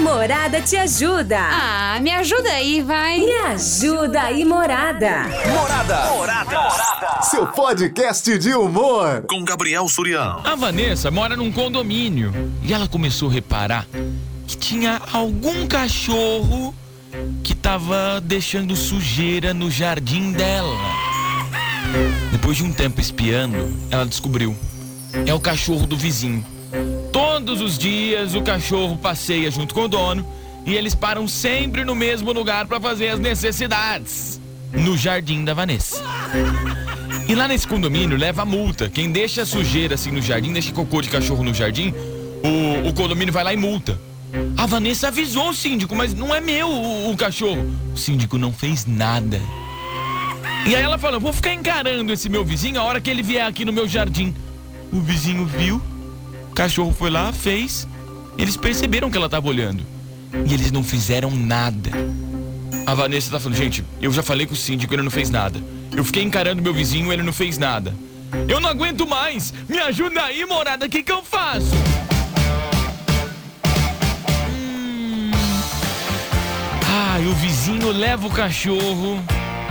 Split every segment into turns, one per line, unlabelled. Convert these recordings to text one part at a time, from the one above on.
Morada te ajuda.
Ah, me ajuda aí, vai.
Me ajuda aí, Morada.
Morada. Morada. Seu podcast de humor.
Com Gabriel Surião.
A Vanessa mora num condomínio e ela começou a reparar que tinha algum cachorro que tava deixando sujeira no jardim dela. Depois de um tempo espiando, ela descobriu. É o cachorro do vizinho. Todos os dias o cachorro passeia junto com o dono e eles param sempre no mesmo lugar para fazer as necessidades no jardim da Vanessa. E lá nesse condomínio leva multa. Quem deixa sujeira assim no jardim, deixa cocô de cachorro no jardim, o, o condomínio vai lá e multa. A Vanessa avisou o síndico, mas não é meu o, o cachorro. O síndico não fez nada. E aí ela falou: vou ficar encarando esse meu vizinho a hora que ele vier aqui no meu jardim. O vizinho viu, cachorro foi lá, fez. Eles perceberam que ela estava olhando. E eles não fizeram nada. A Vanessa tá falando, gente, eu já falei com o síndico, ele não fez nada. Eu fiquei encarando meu vizinho, ele não fez nada. Eu não aguento mais! Me ajuda aí, morada, o que, que eu faço? Hum... Ai, o vizinho leva o cachorro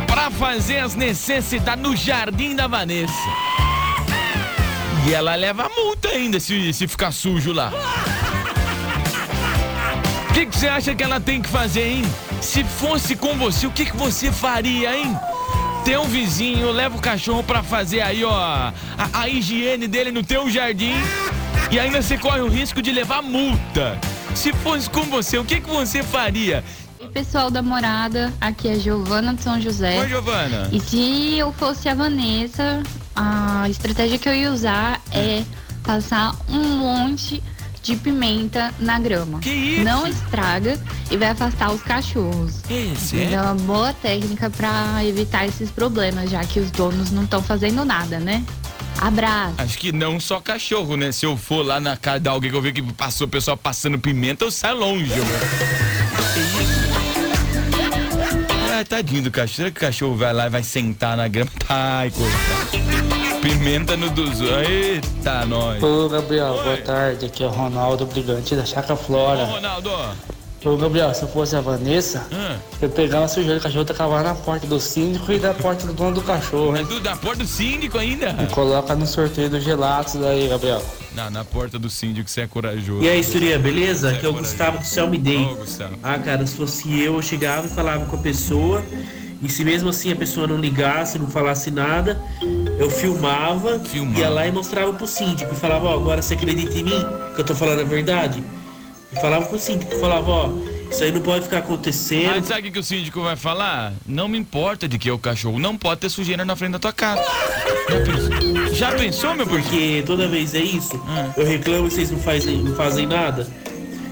pra fazer as necessidades no jardim da Vanessa. E ela leva multa ainda se, se ficar sujo lá. O que, que você acha que ela tem que fazer, hein? Se fosse com você, o que, que você faria, hein? Teu vizinho leva o cachorro pra fazer aí, ó, a, a higiene dele no teu jardim e ainda você corre o risco de levar multa. Se fosse com você, o que, que você faria?
Oi, pessoal da morada, aqui é Giovana de São José.
Oi, Giovana.
E se eu fosse a Vanessa, a estratégia que eu ia usar é passar um monte de pimenta na grama.
Que isso?
Não estraga e vai afastar os cachorros.
Esse
É
é?
uma boa técnica para evitar esses problemas, já que os donos não estão fazendo nada, né? Abraço.
Acho que não só cachorro, né? Se eu for lá na casa de alguém que eu ver que passou o pessoal passando pimenta, eu saio longe, mano. Ah, tadinho do cachorro. Será que o cachorro vai lá e vai sentar na grama? Ai, coitado. Pimenta no dos. Eita, nós.
Ô Gabriel,
Oi.
boa tarde. Aqui é o Ronaldo Brigante da Chácara
Ô,
Flora.
Ronaldo.
Ô Gabriel, se eu fosse a Vanessa,
Ah,
eu pegava a sujeira do cachorro, tacava na porta do síndico e da porta do dono do cachorro,
é
hein?
do, da porta do síndico ainda?
E coloca no sorteio do gelatos aí, Gabriel.
Não, na porta do síndico você é corajoso.
E aí, Surya, beleza?
É,
Aqui é o
corajoso.
Gustavo do Céu Me.
Ô, Gustavo.
Ah, cara, se fosse eu, eu chegava e falava com a pessoa. E se mesmo assim a pessoa não ligasse, não falasse nada, eu filmava,
Filmava.
ia lá e mostrava pro síndico. E falava, ó, agora você acredita em mim? Que eu tô falando a verdade? E falava pro síndico, falava, ó, isso aí não pode ficar
Ah,
acontecendo.
sabe o que que o síndico vai falar? Não me importa de que é o cachorro, não pode ter sujeira na frente da tua casa. Já pensou, meu porquê?
Porque toda vez é isso,
Ah.
eu reclamo e vocês não fazem, não fazem nada.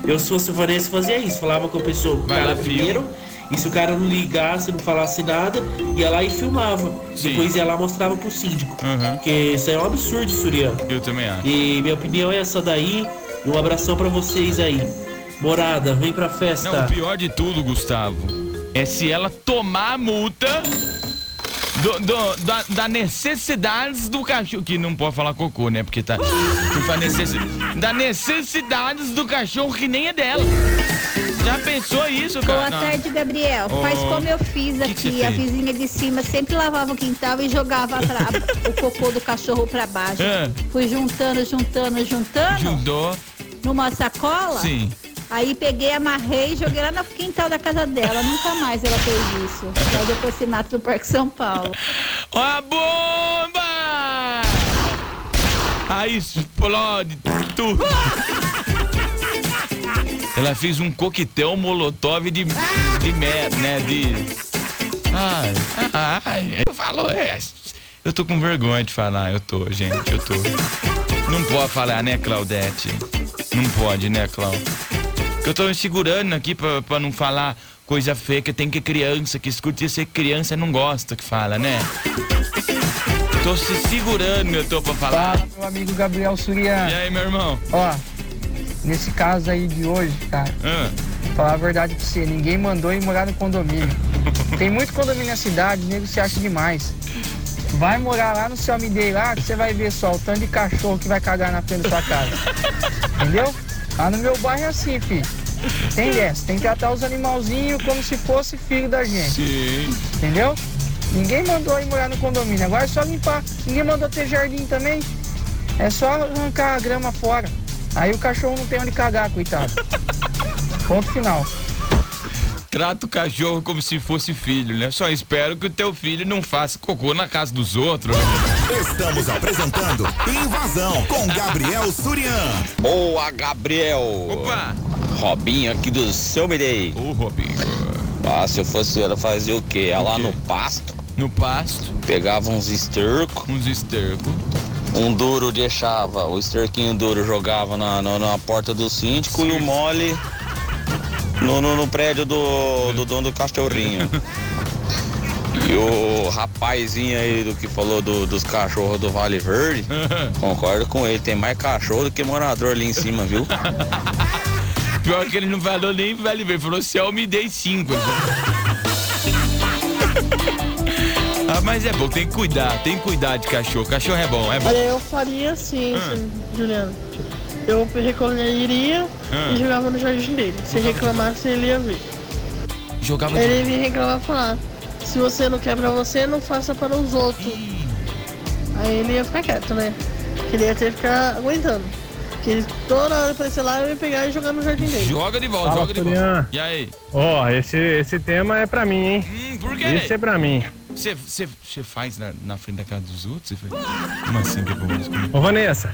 Eu, se fosse o Vanessa, fazia isso. Falava com a pessoa,
Vai lá,
primeiro. E se o cara não ligasse, não falasse nada, ia lá e filmava.
Sim.
Depois ia lá e mostrava pro síndico.
Uhum.
Porque isso é um absurdo, Suriano.
Eu também acho.
E minha opinião é essa daí. E um abração pra vocês aí. Morada, vem pra festa.
Não, o pior de tudo, Gustavo, é se ela tomar a multa do, do- da, da necessidades do cachorro. Que não pode falar cocô, né? Porque tá. que faz necessi- da necessidades do cachorro que nem é dela. Já pensou isso, cara?
Boa
Não.
tarde, Gabriel.
Ô,
Faz como eu fiz
que que
aqui. a vizinha de cima sempre lavava o quintal e jogava pra- o cocô do cachorro pra baixo.
É.
Fui juntando, juntando, juntando
Judô,
numa sacola.
sim.
Aí peguei, amarrei e joguei lá no quintal da casa dela. Nunca mais ela fez isso. Aí depois Sinato do Parque São Paulo.
A bomba! Aí explode tudo. Ela fez um coquetel molotov de, de mer, né? De. Ai, ai, eu falo, é. Eu tô com vergonha de falar, eu tô, gente, eu tô. Não pode falar, né, Claudete? Não pode, né, Cláudio? Eu tô me segurando aqui pra, pra não falar coisa feia, que tem que criança, que escuta aí, criança não gosta que fala, né? Tô se segurando, eu tô pra falar.
Fala, meu amigo Gabriel Surian.
E aí, meu irmão?
Ó, nesse caso aí de hoje, cara,
Ah,
falar a verdade pra você, ninguém mandou ir morar no condomínio. Tem muito condomínio na cidade, nego se acha demais. Vai morar lá no seu Amidei lá, que você vai ver só o tanto de cachorro que vai cagar na frente da sua casa. Entendeu? Lá no meu bairro é assim, filho. Tem dessa, tem que tratar os animalzinhos como se fosse filho da gente.
Sim.
Entendeu? Ninguém mandou ir morar no condomínio, agora é só limpar. Ninguém mandou ter jardim também. É só arrancar a grama fora. Aí o cachorro não tem onde cagar, coitado. Ponto final.
Trata o cachorro como se fosse filho, né? Só espero que o teu filho não faça cocô na casa dos outros.
Estamos apresentando Invasão com Gabriel Surian.
Boa, Gabriel!
Opa!
Robinho aqui do seu Midei.
Ô, Robinho.
Ah, se eu fosse ela, fazia o quê? Ia lá no pasto,
No pasto,
pegava uns estercos,
uns estercos.
um duro deixava, o esterquinho duro jogava na, na, na porta do síndico e o mole no, no, no prédio do, do dono do cachorrinho. E o rapazinho aí do que falou do- dos cachorros do Vale Verde, concordo com ele, tem mais cachorro do que morador ali em cima, viu?
Pior que ele não falou nem vale ver, falou se eu me dei cinco. ah, mas é bom, tem que cuidar, tem que cuidar de cachorro. Cachorro é bom, é bom.
Olha, eu faria assim,
Ah.
Juliano. Eu recolheria
Ah.
e jogava no jardim dele. Se reclamasse, ele ia ver.
Jogava
Ele
de...
ia reclamar e falar: se você não quer pra você, não faça para os outros. Aí ele ia ficar quieto, né? Que ele ia ter que ficar aguentando. Que ele toda hora aparecer lá, eu ia pegar e jogar no jardim dele.
Joga de volta,
Fala,
joga de volta. E aí?
Ó, esse, esse tema é pra mim, hein?
Hum, por
Esse é
quê?
pra mim.
Você você faz na, na frente da casa dos outros? Você faz? Como assim que é bom?
Ô, Vanessa,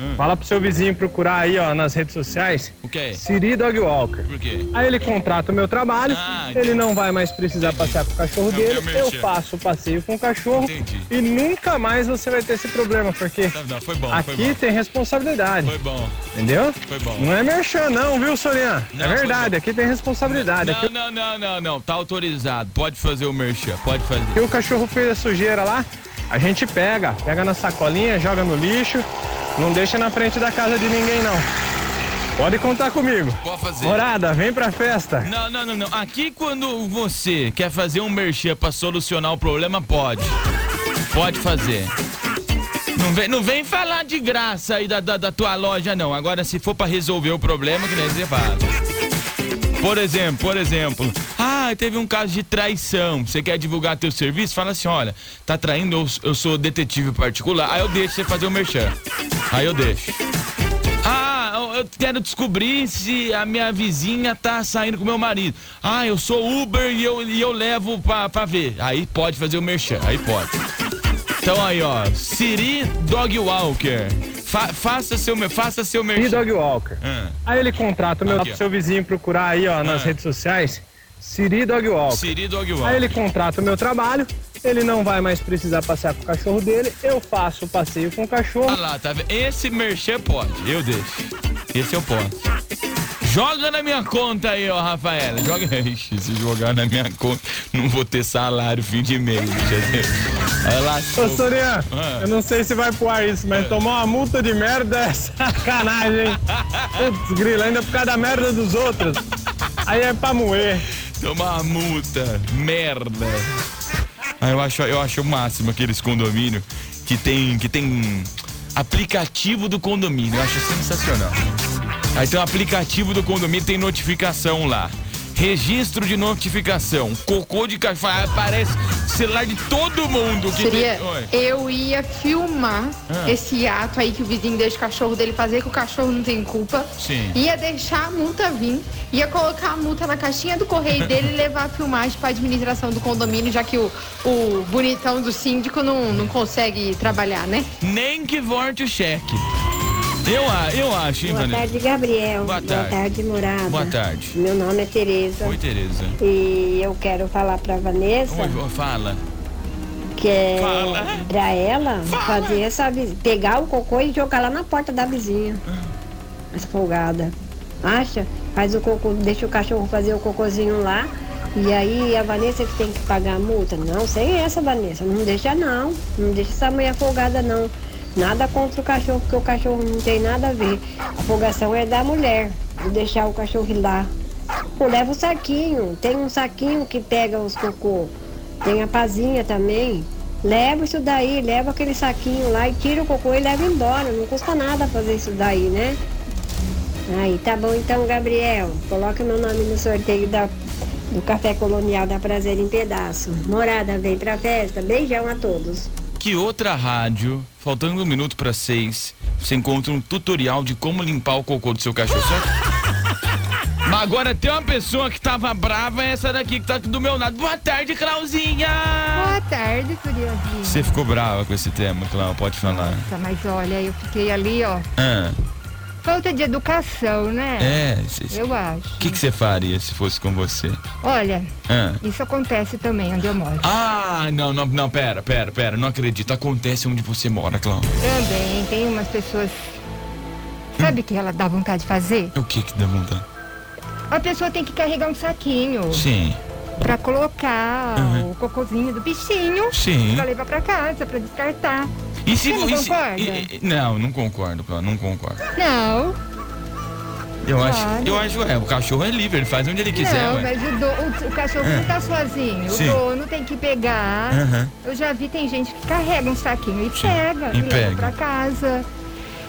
Hum.
fala pro seu vizinho procurar aí, ó, nas redes sociais,
O quê?
Siri Dog Walker.
Por quê?
Aí ele contrata o meu trabalho,
Ah,
ele não vai mais precisar passear com o cachorro
Não,
dele, eu faço o passeio com o cachorro
Entendi.
e nunca mais você vai ter esse problema, porque
Não, não, foi bom, foi
aqui
bom.
tem responsabilidade,
Foi bom,
entendeu?
foi bom.
Não é merchan não, viu, Sorian?
Não,
É
foi
verdade, aqui tem responsabilidade.
Não,
Aqui,
não, não, não, não. Tá autorizado. Pode fazer o merchan, pode fazer.
aqui o cachorro fez a sujeira lá, a gente pega, pega na sacolinha, joga no lixo, não deixa na frente da casa de ninguém não. Pode contar comigo.
Pode fazer.
Morada, vem pra festa.
Não, não, não, não. Aqui quando você quer fazer um merchan pra solucionar o problema, pode. Pode fazer. Não vem, não vem falar de graça aí da, da, da tua loja, não. Agora, se for pra resolver o problema, que nem você fala. Por exemplo, por exemplo, ah, teve um caso de traição. Você quer divulgar teu serviço? Fala assim, olha, tá traindo, eu, eu sou detetive particular. Aí eu deixo você fazer o merchan. Aí eu deixo. Ah, eu- eu quero descobrir se a minha vizinha tá saindo com meu marido. Ah, eu sou Uber e eu, e eu levo pra, pra ver. Aí pode fazer o merchan, aí pode. Então aí, ó, Siri Dog Walker. Fa- faça seu, faça seu merchan.
Dog Walker.
Ah,
Aí ele contrata o meu
Aqui,
seu vizinho procurar aí, ó, nas
Ah.
redes sociais, Siri Dog Walker.
Siri Dog Walker.
Aí ele contrata o meu trabalho, ele não vai mais precisar passear com o cachorro dele, eu faço o passeio com o cachorro.
Olha lá, tá vendo? Esse merchan pode, eu deixo. Esse eu posso. Joga na minha conta aí, ó, Rafaela. Joga. Se jogar na minha conta, não vou ter salário fim de mês. entendeu? Olha lá.
Ô, Sorian,
Ah.
eu não sei se vai pro ar isso, mas tomar uma multa de merda é sacanagem, hein? Putz, grila, ainda por causa da merda dos outros. Aí é pra moer.
Tomar uma multa. Merda. Ah, eu acho, eu acho o máximo aqueles condomínios que tem, que tem aplicativo do condomínio. Eu acho sensacional. Aí tem o aplicativo do condomínio, tem notificação lá. Registro de notificação. Cocô de cachorro. Aparece celular de todo mundo que
Seria,
tem.
Eu ia filmar
Ah.
esse ato aí que o vizinho deixa o cachorro dele fazer, que o cachorro não tem culpa.
Sim.
Ia deixar a multa vir, ia colocar a multa na caixinha do correio dele e levar a filmagem pra administração do condomínio, já que o, o bonitão do síndico não, não consegue trabalhar, né?
Nem que volte o cheque. Eu, eu acho, hein,
Boa
Vanessa?
tarde, Gabriel.
Boa tarde.
morada.
Boa tarde.
Meu nome é Tereza.
Oi, Tereza.
E eu quero falar pra Vanessa
Oi, fala.
que é
Fala.
pra ela fazer essa pegar o cocô e jogar lá na porta da vizinha. Essa folgada. Acha? Faz o cocô, deixa o cachorro fazer o cocôzinho lá. E aí a Vanessa que tem que pagar a multa. Não, sem essa, Vanessa. Não deixa não. Não deixa essa mulher folgada não. Nada contra o cachorro, porque o cachorro não tem nada a ver. A folgação é da mulher, de deixar o cachorro ir lá. Pô, leva o saquinho. Tem um saquinho que pega os cocô. Tem a pazinha também. Leva isso daí, leva aquele saquinho lá e tira o cocô e leva embora. Não custa nada fazer isso daí, né? Aí, tá bom então, Gabriel. Coloca meu nome no sorteio da, do Café Colonial da Prazer em Pedaço. Morada, vem pra festa. Beijão a todos.
Que outra rádio, faltando um minuto para seis, você encontra um tutorial de como limpar o cocô do seu cachorro? Mas agora tem uma pessoa que tava brava, é essa daqui que tá aqui do meu lado. Boa tarde, Clauzinha!
Boa tarde, Curiosinho.
Você ficou brava com esse tema, Clau, pode falar.
Nossa, mas olha, eu fiquei ali, ó.
Ah,
Falta de educação, né?
é, cê-
Eu acho.
o que você faria se fosse com você?
Olha,
Ah.
isso acontece também onde eu moro.
Ah, não, não, não, pera, pera, pera, não acredito. Acontece onde você mora, Clau.
Também tem umas pessoas. Sabe o que ela dá vontade de fazer?
O que que dá vontade?
A pessoa tem que carregar um saquinho
Sim.
Pra colocar
Uhum.
o cocôzinho do bichinho
Sim.
pra levar pra casa, pra descartar.
E se
Você não
e se-
concorda?
e- e- não, não concordo, não concordo.
Não,
Eu acho,
Claro.
eu acho, é, o cachorro é livre, ele faz onde ele quiser,
não,
ué.
mas o, do- o- o cachorro
Ah.
não tá sozinho.
Sim.
O dono tem que pegar.
Aham.
Eu já vi, tem gente que carrega um saquinho e pega,
e
e,
pega.
leva pra casa.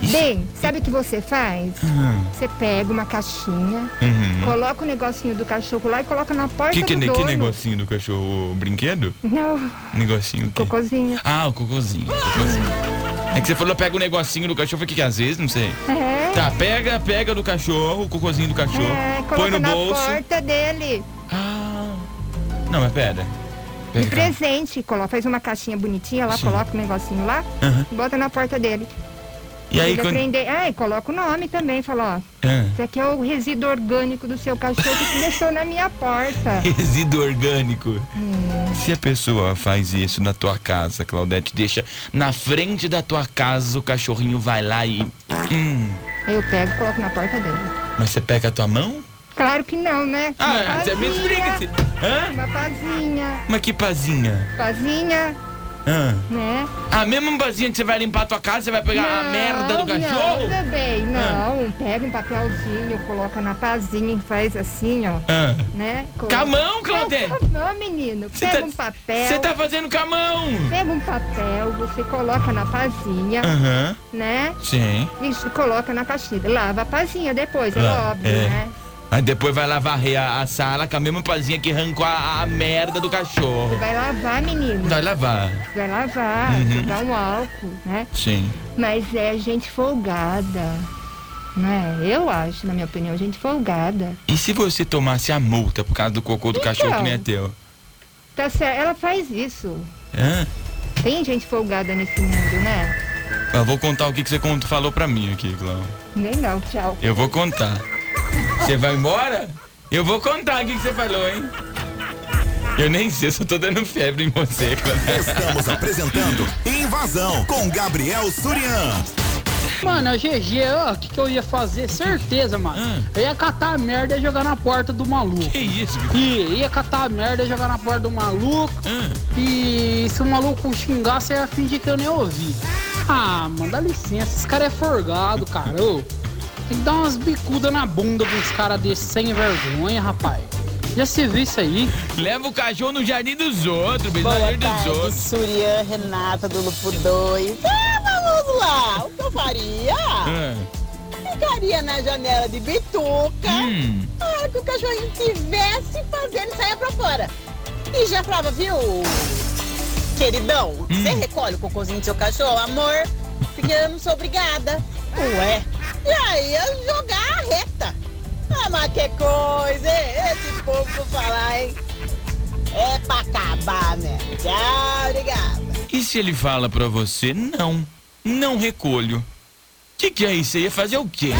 Bem, sabe o que você faz?
Hum.
Você pega uma caixinha,
Uhum.
coloca o negocinho do cachorro lá e coloca na porta
Que, que,
do dono.
que negocinho do cachorro? O brinquedo?
Não,
Negocinho o quê?
cocôzinho.
Ah, o cocôzinho. cocôzinho. É que você falou pega o negocinho do cachorro, que que às vezes, não sei.
É.
Tá, pega, pega do cachorro, o cocôzinho do cachorro,
É,
põe
coloca
no
na
bolso.
porta dele.
Não, mas pera.
De presente, coloca, faz uma caixinha bonitinha lá,
Sim.
coloca o negocinho lá, e bota na porta dele.
E aí quando.
aprender. Ah, e coloca o nome também, fala, ó.
Ah.
Isso aqui é o resíduo orgânico do seu cachorro que deixou na minha porta.
Resíduo orgânico.
Hum.
Se a pessoa faz isso na tua casa, Claudete, deixa na frente da tua casa, o cachorrinho vai lá e. Hum.
Eu pego e coloco na porta dele.
Mas você pega a tua mão?
Claro que não, né?
Ah, você me explica. Hã?
Uma pazinha.
Mas que pazinha?
Pazinha,
Hã?
né?
A mesma pazinha que você vai limpar a tua casa, você vai pegar a
Não,
merda do cachorro?
Não, também, não. Pega um papelzinho, coloca na pazinha e faz assim, ó.
Ah.
Né?
Com a mão, Claudete?
Não, menino.
Você
Pega
tá-
um papel.
Você tá fazendo com a mão?
Pega um papel, você coloca na pazinha,
Aham.
né?
Sim.
E coloca na caixinha. Lava a pazinha depois, é
Lá,
óbvio,
é.
né?
Aí depois vai lá varrer a, a sala com a mesma pazinha que arrancou a, a merda do
Você
cachorro.
vai lavar, menino.
Vai lavar.
Vai lavar,
Uhum.
jogar um álcool, né?
Sim.
Mas é gente folgada, né? Eu acho, na minha opinião, gente folgada.
E se você tomasse a multa por causa do cocô do cachorro que nem é teu?
Tá certo, ela faz isso.
Hã?
Tem gente folgada nesse mundo, né?
Eu vou contar o que, que você falou pra mim aqui.
Nem não, tchau.
Eu vou contar. Você vai embora? Eu vou contar o que, você falou, hein? Eu nem sei, só tô dando febre em você.
Estamos apresentando Invasão com Gabriel Surian.
Mano, a GG, ó, o que, que eu ia fazer? Certeza, mano. Eu ia catar a merda e jogar na porta do maluco.
Que isso,
E ia catar a merda e jogar na porta do maluco. E se o maluco xingasse, eu ia fingir que eu nem ouvi. Ah, mano, dá licença, esse cara é forgado, cara. Ô, tem que dar umas bicudas na bunda dos caras desses sem vergonha, rapaz. Já se viu isso aí?
Leva o cachorro no jardim dos outros, no jardim dos
tarde,
outros.
Surian, Renata do Lupo 2. Ah, vamos lá! O que eu faria?
Ah.
Ficaria na janela de bituca.
Hum.
A hora que o cachorrinho tivesse fazendo, saia pra fora. E já falava, viu, queridão,
Hum.
você recolhe o cocôzinho do seu cachorro, amor? Porque eu não sou obrigada. Ué. E aí eu jogar a reta. Ah, mas que coisa? Esse povo falar, hein? É pra acabar, né? Tchau, obrigada.
E se ele fala pra você, não, não recolho? Que que é isso? Você ia fazer o quê?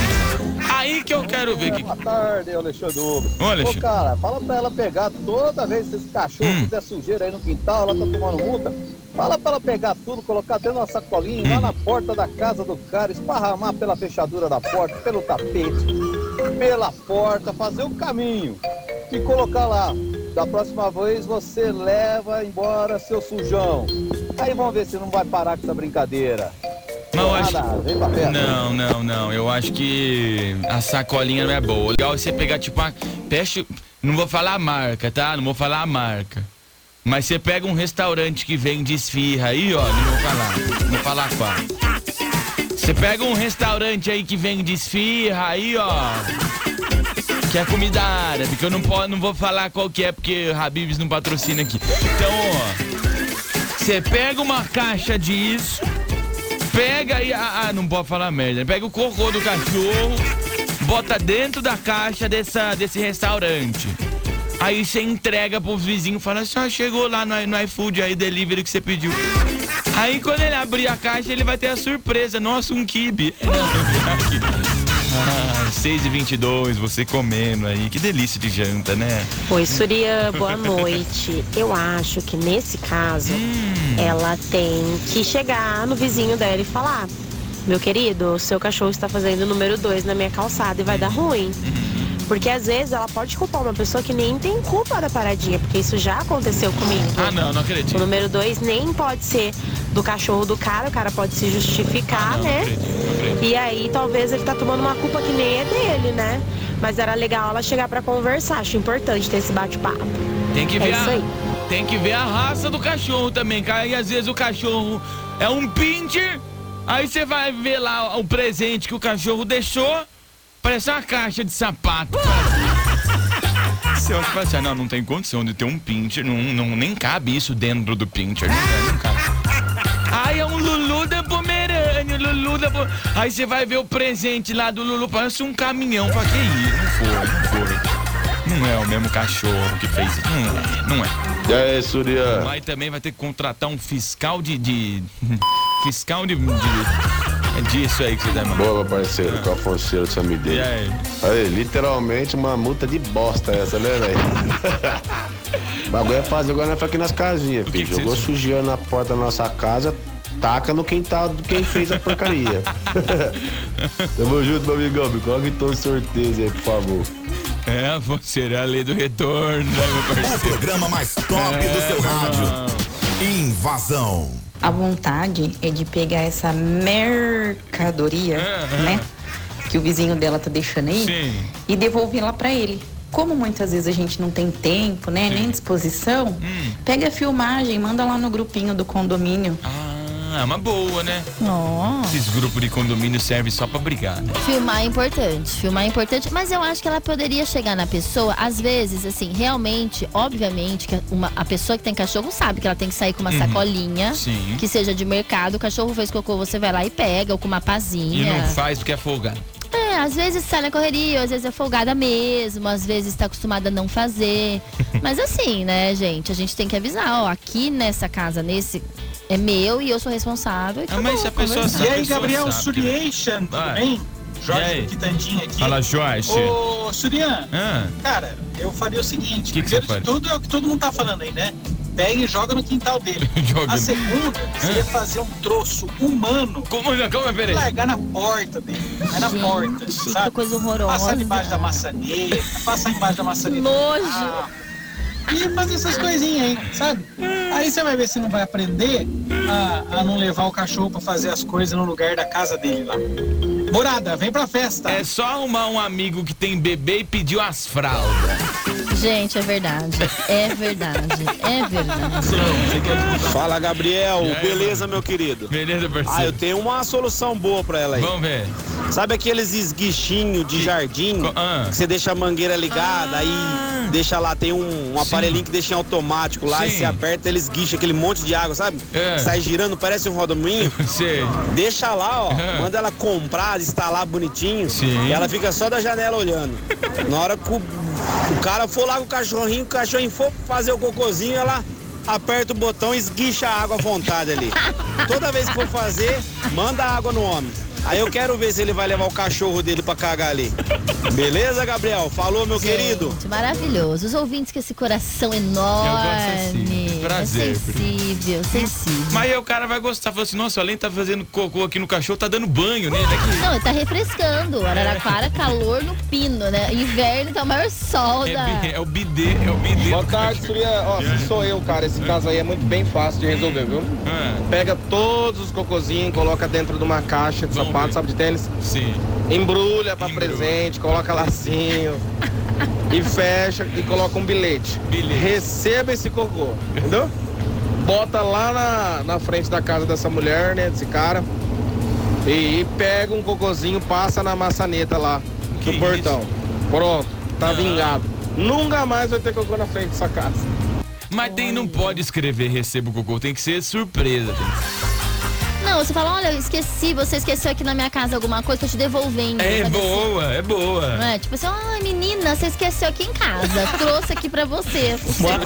Aí que eu quero ver. Que...
Boa tarde, Alexandre. Ô,
Alexandre.
cara, fala pra ela pegar toda vez que esse cachorro
Hum.
fizer sujeira aí no quintal, ela tá tomando multa. Fala pra ela pegar tudo, colocar dentro de uma sacolinha,
Hum.
lá na porta da casa do cara, esparramar pela fechadura da porta, pelo tapete, pela porta, fazer o caminho e colocar lá. Da próxima vez você leva embora seu sujão. Aí vamos ver se não vai parar com essa brincadeira.
Mas eu acho...
Nada, vem pra perto.
Não, não, não. Eu acho que a sacolinha não é boa. O legal é você pegar, tipo, uma. Peste. Não vou falar a marca, tá? Não vou falar a marca. Mas você pega um restaurante que vende esfirra aí, ó. Não vou falar. Não vou falar qual. Você pega um restaurante aí que vende esfirra aí, ó. Que é comida árabe, que eu não, posso, não vou falar qual que é, porque o Habibs não patrocina aqui. Então, ó. Você pega uma caixa disso, pega aí. Ah, ah, não pode falar merda. né? Pega o cocô do cachorro, bota dentro da caixa dessa, desse restaurante. Aí você entrega pros vizinhos, fala assim, ó, chegou lá no, no iFood aí, delivery que você pediu. Aí quando ele abrir a caixa, ele vai ter a surpresa. Nossa, um kibe. Ah, 6 e 22 você comendo aí. Que delícia de janta, né?
Oi, Surya, boa noite. Eu acho que nesse caso, ela tem que chegar no vizinho dela e falar: Meu querido, o seu cachorro está fazendo o número 2 na minha calçada e vai dar ruim. Porque às vezes ela pode culpar uma pessoa que nem tem culpa da paradinha, porque isso já aconteceu comigo.
Ah, não, não
O
acredito.
número 2 nem pode ser do cachorro do cara, o cara pode se justificar, né? E aí talvez ele tá tomando uma culpa que nem é dele, né? Mas era legal ela chegar pra conversar, acho importante ter esse bate-papo.
Tem que
É
ver
isso
a,
aí.
tem que ver a raça do cachorro também, cara. E às vezes o cachorro é um pincher, aí você vai ver lá o presente que o cachorro deixou, parece uma caixa de sapato. Você olha e fala assim, ah, não, não tem condição de ter um pincher, não, não, nem cabe isso dentro do pincher, né? Não cabe. Ai, é um Lulu da Pomerânia, Lulu da Pomerânia. Aí você vai ver o presente lá do Lulu, parece um caminhão. Fala, que isso? Não foi, não foi. Não é o mesmo cachorro que fez isso. Não é, não é.
E aí, Surya?
Mas também vai ter que contratar um fiscal de. de- fiscal de, de. É disso aí que você tá.
Boa, meu parceiro, qual foi o seu que você me deu?
E aí?
Aí, literalmente uma multa de bosta essa, né, velho? O bagulho é fazer igual nós aqui nas casinhas, filho. Jogou sujeira na porta da nossa casa, taca no quintal de quem fez a porcaria. Tamo junto, meu amigão. Me coloca então os sorteios aí, por favor.
É, você é a lei do retorno, né, meu parceiro?
O programa mais top do seu rádio. Invasão.
A vontade é de pegar essa mercadoria, né? Que o vizinho dela tá deixando aí e devolver lá pra ele. Como muitas vezes a gente não tem tempo, né? Nem disposição, pega a filmagem, manda lá no grupinho do condomínio.
Ah, é uma boa, né? Esses grupos de condomínio servem só pra brigar, né?
Filmar é importante, filmar é importante, mas eu acho que ela poderia chegar na pessoa, às vezes, assim, realmente, obviamente, que uma, a pessoa que tem cachorro sabe que ela tem que sair com uma
Uhum.
sacolinha,
Sim.
que seja de mercado, o cachorro fez cocô, você vai lá e pega, ou com uma
E
pazinha.
não faz porque é folgado.
É, às vezes sai na correria, às vezes é folgada mesmo, às vezes tá acostumada a não fazer. Mas assim, né, gente, a gente tem que avisar, ó, aqui nessa casa, nesse é meu e eu sou responsável. e
Ah, mas se a pessoa sabe,
E aí, Gabriel Suriation, tudo
Vai.
bem? Jorge do Quitandinho aqui.
Fala, Jorge.
Ô, Surian,
Ah.
cara, eu faria o seguinte:
Que que
primeiro
você
de tudo é o que todo mundo tá falando aí, né? Pega e joga no quintal dele.
Joga
A segunda seria fazer um troço humano.
Como, como, peraí?
Largar na porta dele. Largar na porta, sabe?
que coisa horrorosa.
Passar debaixo da maçaneta, passar embaixo da maçaneta.
Nojo.
Ah, e fazer essas coisinhas aí, sabe? Aí você vai ver se não vai aprender a, a não levar o cachorro pra fazer as coisas no lugar da casa dele lá. Morada, vem pra festa.
É só arrumar um amigo que tem bebê e pediu as fraldas.
Gente, é verdade. É verdade. É verdade.
Fala, Gabriel.
Aí,
Beleza, meu querido?
Beleza, parceiro.
Ah, eu tenho uma solução boa pra ela aí.
Vamos ver.
Sabe aqueles esguichinhos de jardim
ah.
que você deixa a mangueira ligada, aí deixa lá, tem um, um aparelhinho que deixa em automático lá, e
Sim.
você aperta, ele esguicha aquele monte de água, sabe?
É.
Sai girando, parece um rodominho. Deixa lá, ó.
É.
Manda ela comprar, instalar bonitinho.
Sim.
E ela fica só da janela olhando. Na hora que o, o cara for lá com o cachorrinho, o cachorrinho for fazer o cocôzinho, ela aperta o botão e esguicha a água à vontade ali. Toda vez que for fazer, manda água no homem. Aí eu quero ver se ele vai levar o cachorro dele pra cagar ali. Beleza, Gabriel? Falou, meu querido.
Gente, maravilhoso. Os ouvintes com esse coração enorme.
Prazer,
É sensível, sensível.
Mas aí o cara vai gostar, falou assim, nossa, além de tá fazendo cocô aqui no cachorro, tá dando banho nele aqui.
Não, tá refrescando. Araraquara, calor no pino, né? Inverno tá o maior sol
É,
da.
é o bidê, é o bidê.
Boa tarde, Surya. Ó, se sou eu, cara, esse caso aí é muito bem fácil de resolver, viu? Pega todos os cocôzinhos, coloca dentro de uma caixa de sapato, sabe de tênis?
Sim.
Embrulha pra presente, coloca lacinho. e fecha e coloca um bilhete. Receba esse cocô, entendeu? Bota lá na, na frente da casa dessa mulher, né? Desse cara. E, e pega um cocôzinho, passa na maçaneta lá do portão. Pronto, tá vingado. Nunca mais vai ter cocô na frente dessa casa.
Mas tem, não pode escrever recebo cocô, tem que ser surpresa. que-
Não, você fala, olha, eu esqueci, você esqueceu aqui na minha casa alguma coisa, tô te devolvendo.
É boa, é boa.
Não é? Tipo assim, ai menina, você esqueceu aqui em casa. Trouxe aqui pra você.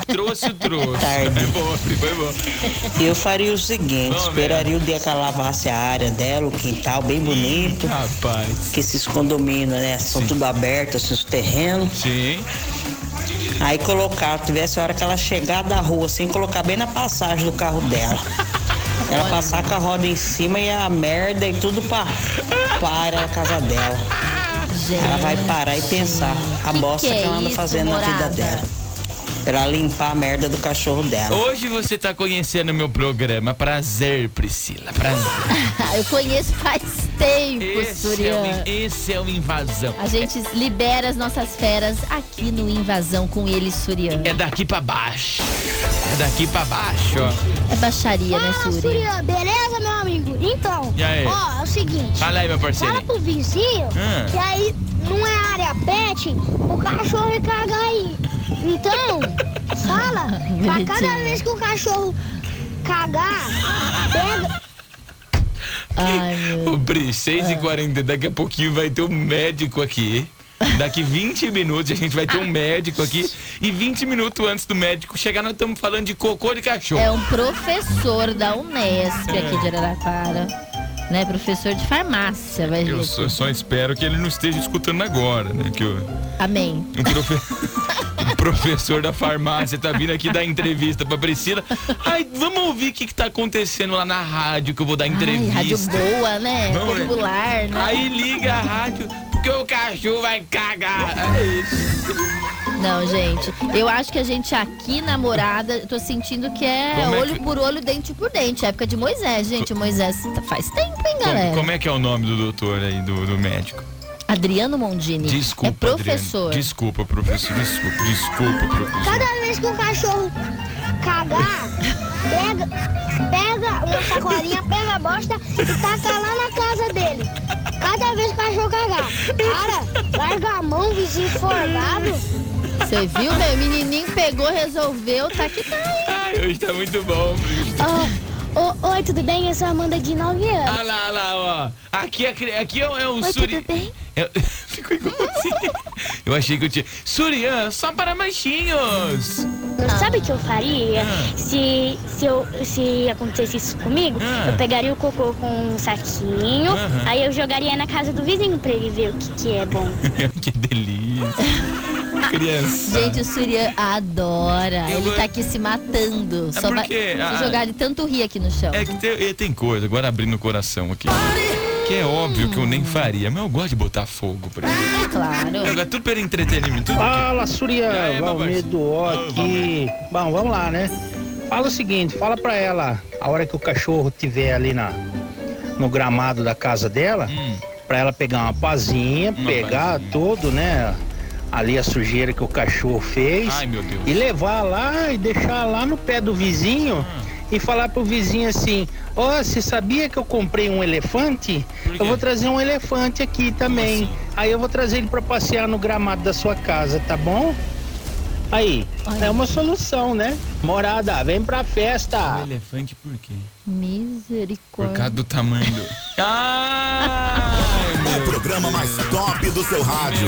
Trouxe, trouxe.
Tarde.
É boa, Pri, foi boa.
Eu faria o seguinte, esperaria o dia que ela lavasse a área dela, o quintal bem bonito.
Rapaz.
Que esses condomínios, né, são tudo abertos, assim, os terrenos.
Sim.
Aí colocar, tivesse a hora que ela chegar da rua, assim, colocar bem na passagem do carro dela. Ela passar com a roda em cima e a merda e tudo pra, para a casa dela. Ela vai parar e pensar a
Que
bosta
que
que,
é
ela anda
isso,
fazendo na vida
morada?
dela. Pra limpar a merda do cachorro dela.
Hoje você tá conhecendo meu programa. Prazer, Priscila. Prazer.
eu conheço faz tempo,
Esse é, esse é o Invasão.
A gente libera as nossas feras aqui no Invasão com ele, Surian.
É daqui pra baixo. É daqui pra baixo, ó.
É baixaria, né,
Fala,
Surian?
Surya, beleza, meu amigo? Então,
E aí?
ó, é o seguinte.
Fala aí, meu parceiro.
Fala pro vizinho
Ah.
que aí não é área pet, o cachorro vai cagar aí. Então, fala, pra cada
Bonitinho.
vez que o cachorro cagar, pega.
Ai, meu.
Ô, Pri, 6h40, daqui a pouquinho vai ter um médico aqui. Daqui 20 minutos a gente vai ter um médico aqui. E 20 minutos antes do médico chegar, nós estamos falando de cocô de cachorro.
É um professor da Unesp aqui de Araraquara. Né? Professor de farmácia, vai ver.
Eu só, só espero que ele não esteja escutando agora, né? Que o,
Amém.
o, profe- professor da farmácia tá vindo aqui dar entrevista pra Priscila. Ai, vamos ouvir o que, que tá acontecendo lá na rádio que eu vou dar
Ai,
entrevista.
rádio boa, né?
Vamos.
Popular, né?
Aí liga a rádio, porque o cachorro vai cagar. É isso.
Não, gente, eu acho que a gente aqui, namorada, eu tô sentindo que é
Como é
olho
que-
por olho, dente por dente. Época de Moisés, gente. Moisés tá- faz tempo, hein, galera?
Como, como é que é o nome do doutor aí, do, do médico?
Adriano Mondini.
Desculpa,
É
Adriano.
professor.
Desculpa, professor. Desculpa, desculpa, professor.
Cada vez que o cachorro cagar, pega, pega uma sacolinha, pega a bosta e taca lá na casa dele. Cada vez que o cachorro cagar. Cara, larga a mão, vizinho forgado.
Você viu, meu? Menininho pegou, resolveu, tá aqui, tá aí.
Ai, hoje tá muito bom.
Ô, oi, tudo bem? Eu sou a Amanda de 9 anos.
Olha lá, olha lá, ó. Aqui é, cri- aqui é, é o
Oi,
Suri...
tudo bem?
É- Ficou igualzinho. Eu achei que eu tinha... Surian, só para machinhos.
Sabe o que eu faria
Ah.
se, se, eu, se acontecesse isso comigo?
Ah.
Eu pegaria o cocô com um saquinho,
Aham.
aí eu jogaria na casa do vizinho pra ele ver o que, que é bom.
que delícia. Criança.
Gente, o Surian adora.
Eu
Ele
vou-
tá aqui se matando.
É
Só vai
porque,
se
ah,
jogar de tanto rir aqui no chão.
É que tem, tem coisa, agora abrindo o coração aqui. Que é óbvio que eu nem faria, mas eu gosto de botar fogo pra ele.
É claro.
É tudo pelo entretenimento. Tudo
Fala, Surya,
aí,
Valmir do aqui. Bom, vamos lá, né? Fala o seguinte, fala pra ela, a hora que o cachorro tiver ali na, no gramado da casa dela, pra ela pegar uma pazinha, pegar todo, né? Ali a sujeira que o cachorro fez.
Ai, meu Deus.
E levar lá e deixar lá no pé do vizinho. E falar pro vizinho assim: Ó, você sabia que eu comprei um elefante? Eu vou trazer um elefante aqui também. Aí eu vou trazer ele pra passear no gramado da sua casa, tá bom? Aí, é uma solução, né? Morada, vem pra festa.
elefante por quê? Por
Misericórdia.
causa do tamanho do.
O programa mais top do seu rádio.